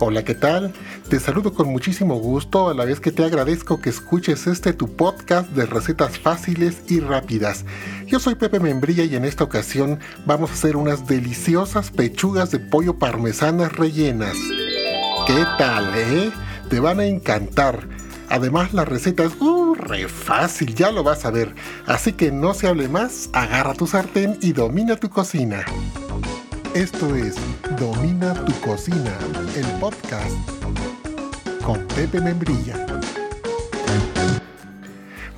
Hola, ¿qué tal? Te saludo con muchísimo gusto a la vez que te agradezco que escuches este tu podcast de recetas fáciles y rápidas. Yo soy Pepe Membrilla y en esta ocasión vamos a hacer unas deliciosas pechugas de pollo parmesanas rellenas. ¿Qué tal, eh? Te van a encantar. Además la receta es uh, fácil, ya lo vas a ver. Así que no se hable más, agarra tu sartén y domina tu cocina. Esto es Domina tu cocina, el podcast con Pepe Membrilla.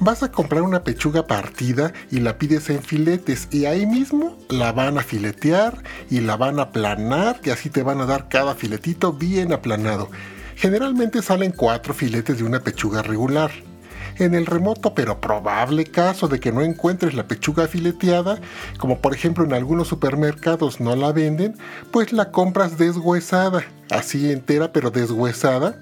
Vas a comprar una pechuga partida y la pides en filetes y ahí mismo la van a filetear y la van a aplanar y así te van a dar cada filetito bien aplanado. Generalmente salen cuatro filetes de una pechuga regular. En el remoto pero probable caso de que no encuentres la pechuga fileteada, como por ejemplo en algunos supermercados no la venden, pues la compras deshuesada, así entera pero deshuesada.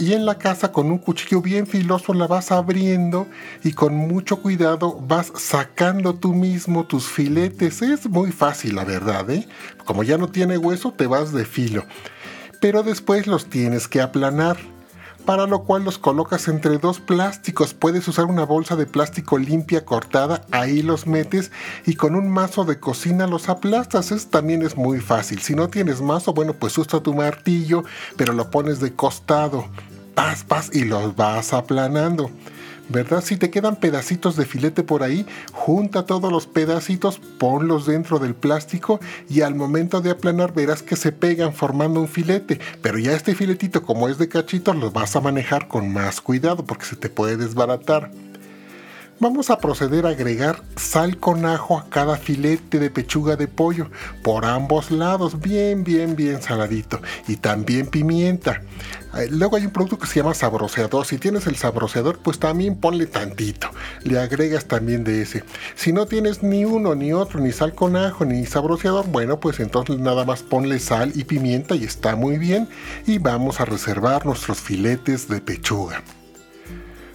y en la casa con un cuchillo bien filoso la vas abriendo y con mucho cuidado vas sacando tú mismo tus filetes. Es muy fácil, la verdad, ¿eh? Como ya no tiene hueso, te vas de filo pero después los tienes que aplanar, para lo cual los colocas entre dos plásticos. Puedes usar una bolsa de plástico limpia cortada, ahí los metes y con un mazo de cocina los aplastas. Eso también es muy fácil. Si no tienes mazo, bueno, pues usa tu martillo, pero lo pones de costado. Paz, paz y los vas aplanando. ¿Verdad? Si te quedan pedacitos de filete por ahí, junta todos los pedacitos, ponlos dentro del plástico y al momento de aplanar verás que se pegan formando un filete. Pero ya este filetito, como es de cachitos, lo vas a manejar con más cuidado porque se te puede desbaratar. Vamos a proceder a agregar sal con ajo a cada filete de pechuga de pollo por ambos lados, bien, bien, bien saladito. Y también pimienta. Luego hay un producto que se llama sabroseador. Si tienes el sabroseador, pues también ponle tantito. Le agregas también de ese. Si no tienes ni uno, ni otro, ni sal con ajo, ni sabroseador, bueno, pues entonces nada más ponle sal y pimienta y está muy bien. Y vamos a reservar nuestros filetes de pechuga.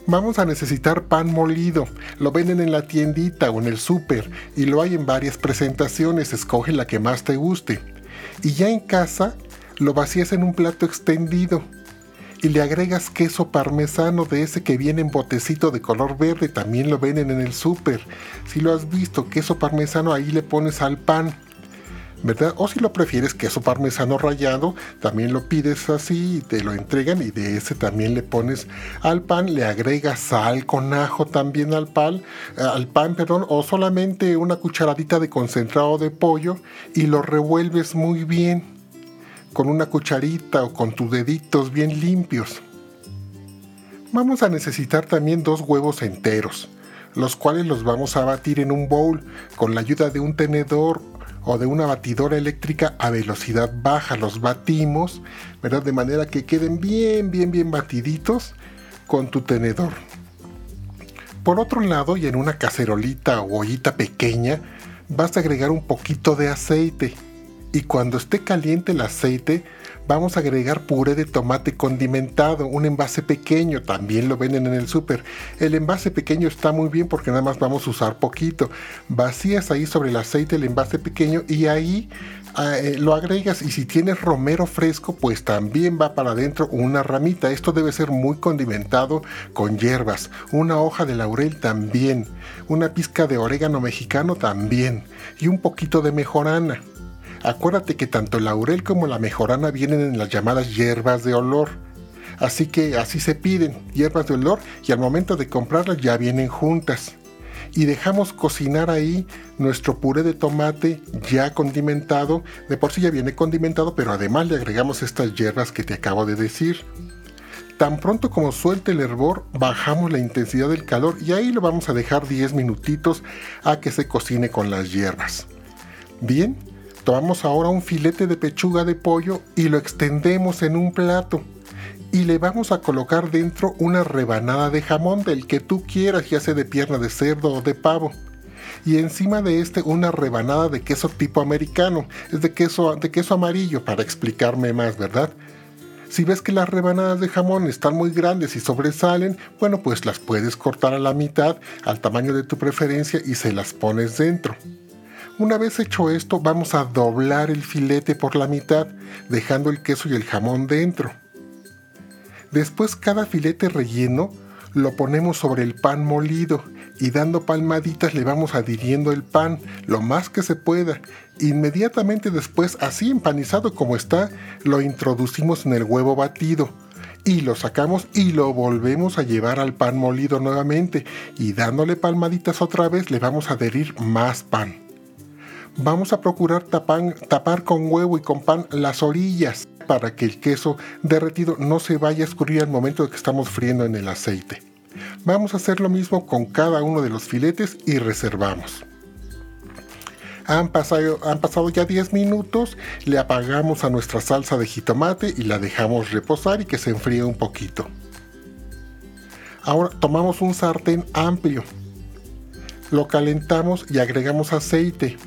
Vamos a necesitar pan molido. Lo venden en la tiendita o en el súper y lo hay en varias presentaciones. Escoge la que más te guste. Y ya en casa lo vacías en un plato extendido y le agregas queso parmesano de ese que viene en botecito de color verde. También lo venden en el súper. Si lo has visto, queso parmesano ahí le pones al pan ¿verdad? O si lo prefieres queso parmesano rallado, también lo pides así y te lo entregan y de ese también le pones al pan, le agregas sal con ajo también al pan, al pan, perdón, o solamente una cucharadita de concentrado de pollo y lo revuelves muy bien con una cucharita o con tus deditos bien limpios. Vamos a necesitar también dos huevos enteros, los cuales los vamos a batir en un bowl con la ayuda de un tenedor o de una batidora eléctrica a velocidad baja. Los batimos, ¿verdad? De manera que queden bien, bien, bien batiditos con tu tenedor. Por otro lado, y en una cacerolita o ollita pequeña, vas a agregar un poquito de aceite. Y cuando esté caliente el aceite, Vamos a agregar puré de tomate condimentado, un envase pequeño, también lo venden en el súper. El envase pequeño está muy bien porque nada más vamos a usar poquito. Vacías ahí sobre el aceite el envase pequeño y ahí ah, eh, lo agregas y si tienes romero fresco pues también va para adentro una ramita. Esto debe ser muy condimentado con hierbas. Una hoja de laurel también. Una pizca de orégano mexicano también. Y un poquito de mejorana. Acuérdate que tanto el laurel como la mejorana vienen en las llamadas hierbas de olor. Así que así se piden, hierbas de olor, y al momento de comprarlas ya vienen juntas. Y dejamos cocinar ahí nuestro puré de tomate ya condimentado. De por sí ya viene condimentado, pero además le agregamos estas hierbas que te acabo de decir. Tan pronto como suelte el hervor, bajamos la intensidad del calor y ahí lo vamos a dejar 10 minutitos a que se cocine con las hierbas. Bien, Tomamos ahora un filete de pechuga de pollo y lo extendemos en un plato. Y le vamos a colocar dentro una rebanada de jamón del que tú quieras, ya sea de pierna de cerdo o de pavo. Y encima de este una rebanada de queso tipo americano, es de queso, de queso amarillo para explicarme más, ¿verdad? Si ves que las rebanadas de jamón están muy grandes y sobresalen, bueno, pues las puedes cortar a la mitad, al tamaño de tu preferencia y se las pones dentro Una vez hecho esto, vamos a doblar el filete por la mitad, dejando el queso y el jamón dentro. Después cada filete relleno lo ponemos sobre el pan molido y dando palmaditas le vamos adhiriendo el pan lo más que se pueda. Inmediatamente después, así empanizado como está, lo introducimos en el huevo batido y lo sacamos y lo volvemos a llevar al pan molido nuevamente y dándole palmaditas otra vez le vamos a adherir más pan. Vamos a procurar tapar con huevo y con pan las orillas para que el queso derretido no se vaya a escurrir al momento de que estamos friendo en el aceite. Vamos a hacer lo mismo con cada uno de los filetes y reservamos. Han pasado, ya 10 minutos, le apagamos a nuestra salsa de jitomate y la dejamos reposar y que se enfríe un poquito. Ahora tomamos un sartén amplio, lo calentamos y agregamos aceite.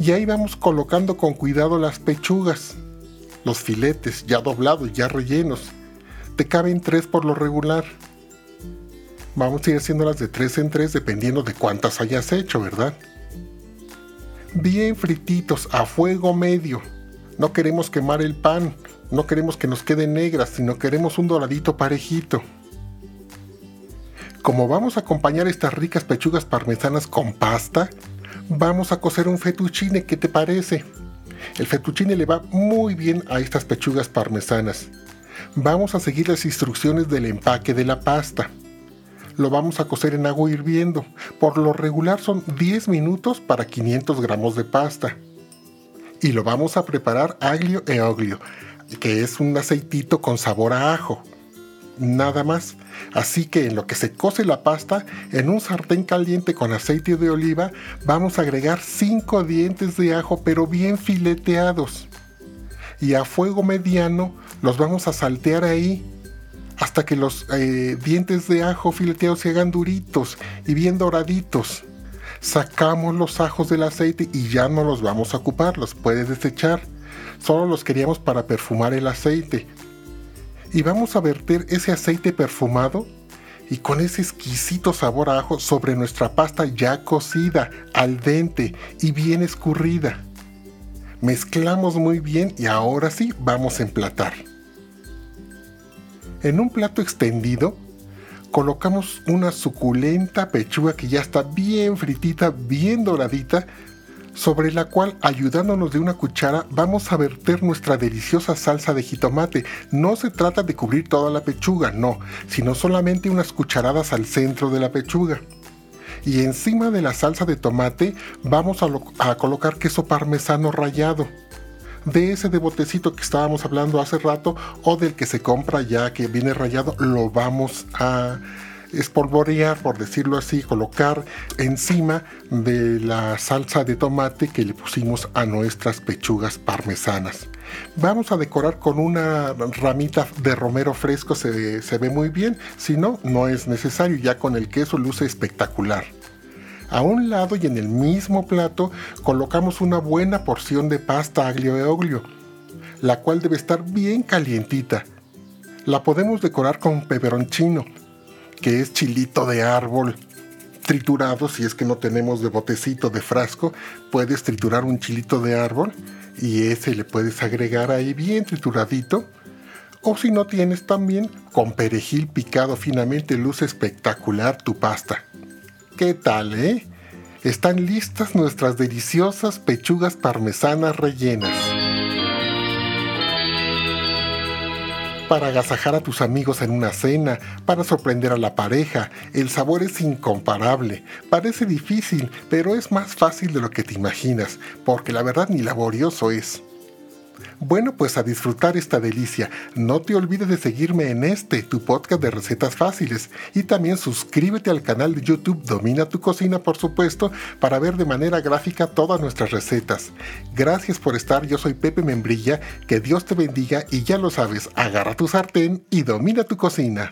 Y ahí vamos colocando con cuidado las pechugas, los filetes ya doblados, ya rellenos. Te caben tres por lo regular. Vamos a ir haciéndolas de 3 en 3 dependiendo de cuántas hayas hecho, ¿verdad? Bien frititos a fuego medio. No queremos quemar el pan, no queremos que nos quede negras, sino queremos un doradito parejito. Como vamos a acompañar estas ricas pechugas parmesanas con pasta, vamos a cocer un fettuccine, ¿qué te parece? El fettuccine le va muy bien a estas pechugas parmesanas. Vamos a seguir las instrucciones del empaque de la pasta lo vamos a cocer en agua hirviendo. Por lo regular son 10 minutos para 500 gramos de pasta. Y lo vamos a preparar aglio e oglio, que es un aceitito con sabor a ajo. Nada más. Así que en lo que se cose la pasta, en un sartén caliente con aceite de oliva, vamos a agregar 5 dientes de ajo pero bien fileteados. Y a fuego mediano los vamos a saltear ahí hasta que los eh, dientes de ajo fileteados se hagan duritos y bien doraditos. Sacamos los ajos del aceite y ya no los vamos a ocupar, los puedes desechar. Solo los queríamos para perfumar el aceite. Y vamos a verter ese aceite perfumado y con ese exquisito sabor ajo sobre nuestra pasta ya cocida, al dente y bien escurrida. Mezclamos muy bien y ahora sí vamos a emplatar. En un plato extendido, colocamos una suculenta pechuga que ya está bien fritita, bien doradita, sobre la cual, ayudándonos de una cuchara, vamos a verter nuestra deliciosa salsa de jitomate. No se trata de cubrir toda la pechuga, no, sino solamente unas cucharadas al centro de la pechuga. Y encima de la salsa de tomate vamos a, colocar queso parmesano rallado de ese de botecito que estábamos hablando hace rato o del que se compra ya que viene rayado, lo vamos a espolvorear, por decirlo así, colocar encima de la salsa de tomate que le pusimos a nuestras pechugas parmesanas. Vamos a decorar con una ramita de romero fresco, se, se ve muy bien, si no, no es necesario, ya con el queso luce espectacular. A un lado y en el mismo plato colocamos una buena porción de pasta aglio e oglio, la cual debe estar bien calientita. La podemos decorar con peperoncino, que es chilito de árbol triturado, si es que no tenemos de botecito de frasco, puedes triturar un chilito de árbol y ese le puedes agregar ahí bien trituradito. O si no tienes también, con perejil picado finamente luce espectacular tu pasta. ¿Qué tal, eh? Están listas nuestras deliciosas pechugas parmesanas rellenas. Para agasajar a tus amigos en una cena, para sorprender a la pareja, el sabor es incomparable. Parece difícil, pero es más fácil de lo que te imaginas, porque la verdad ni laborioso es. Bueno, pues a disfrutar esta delicia. No te olvides de seguirme en este, tu podcast de recetas fáciles. Y también suscríbete al canal de YouTube Domina tu Cocina, por supuesto, para ver de manera gráfica todas nuestras recetas. Gracias por estar, yo soy Pepe Membrilla, que Dios te bendiga y ya lo sabes, agarra tu sartén y domina tu cocina.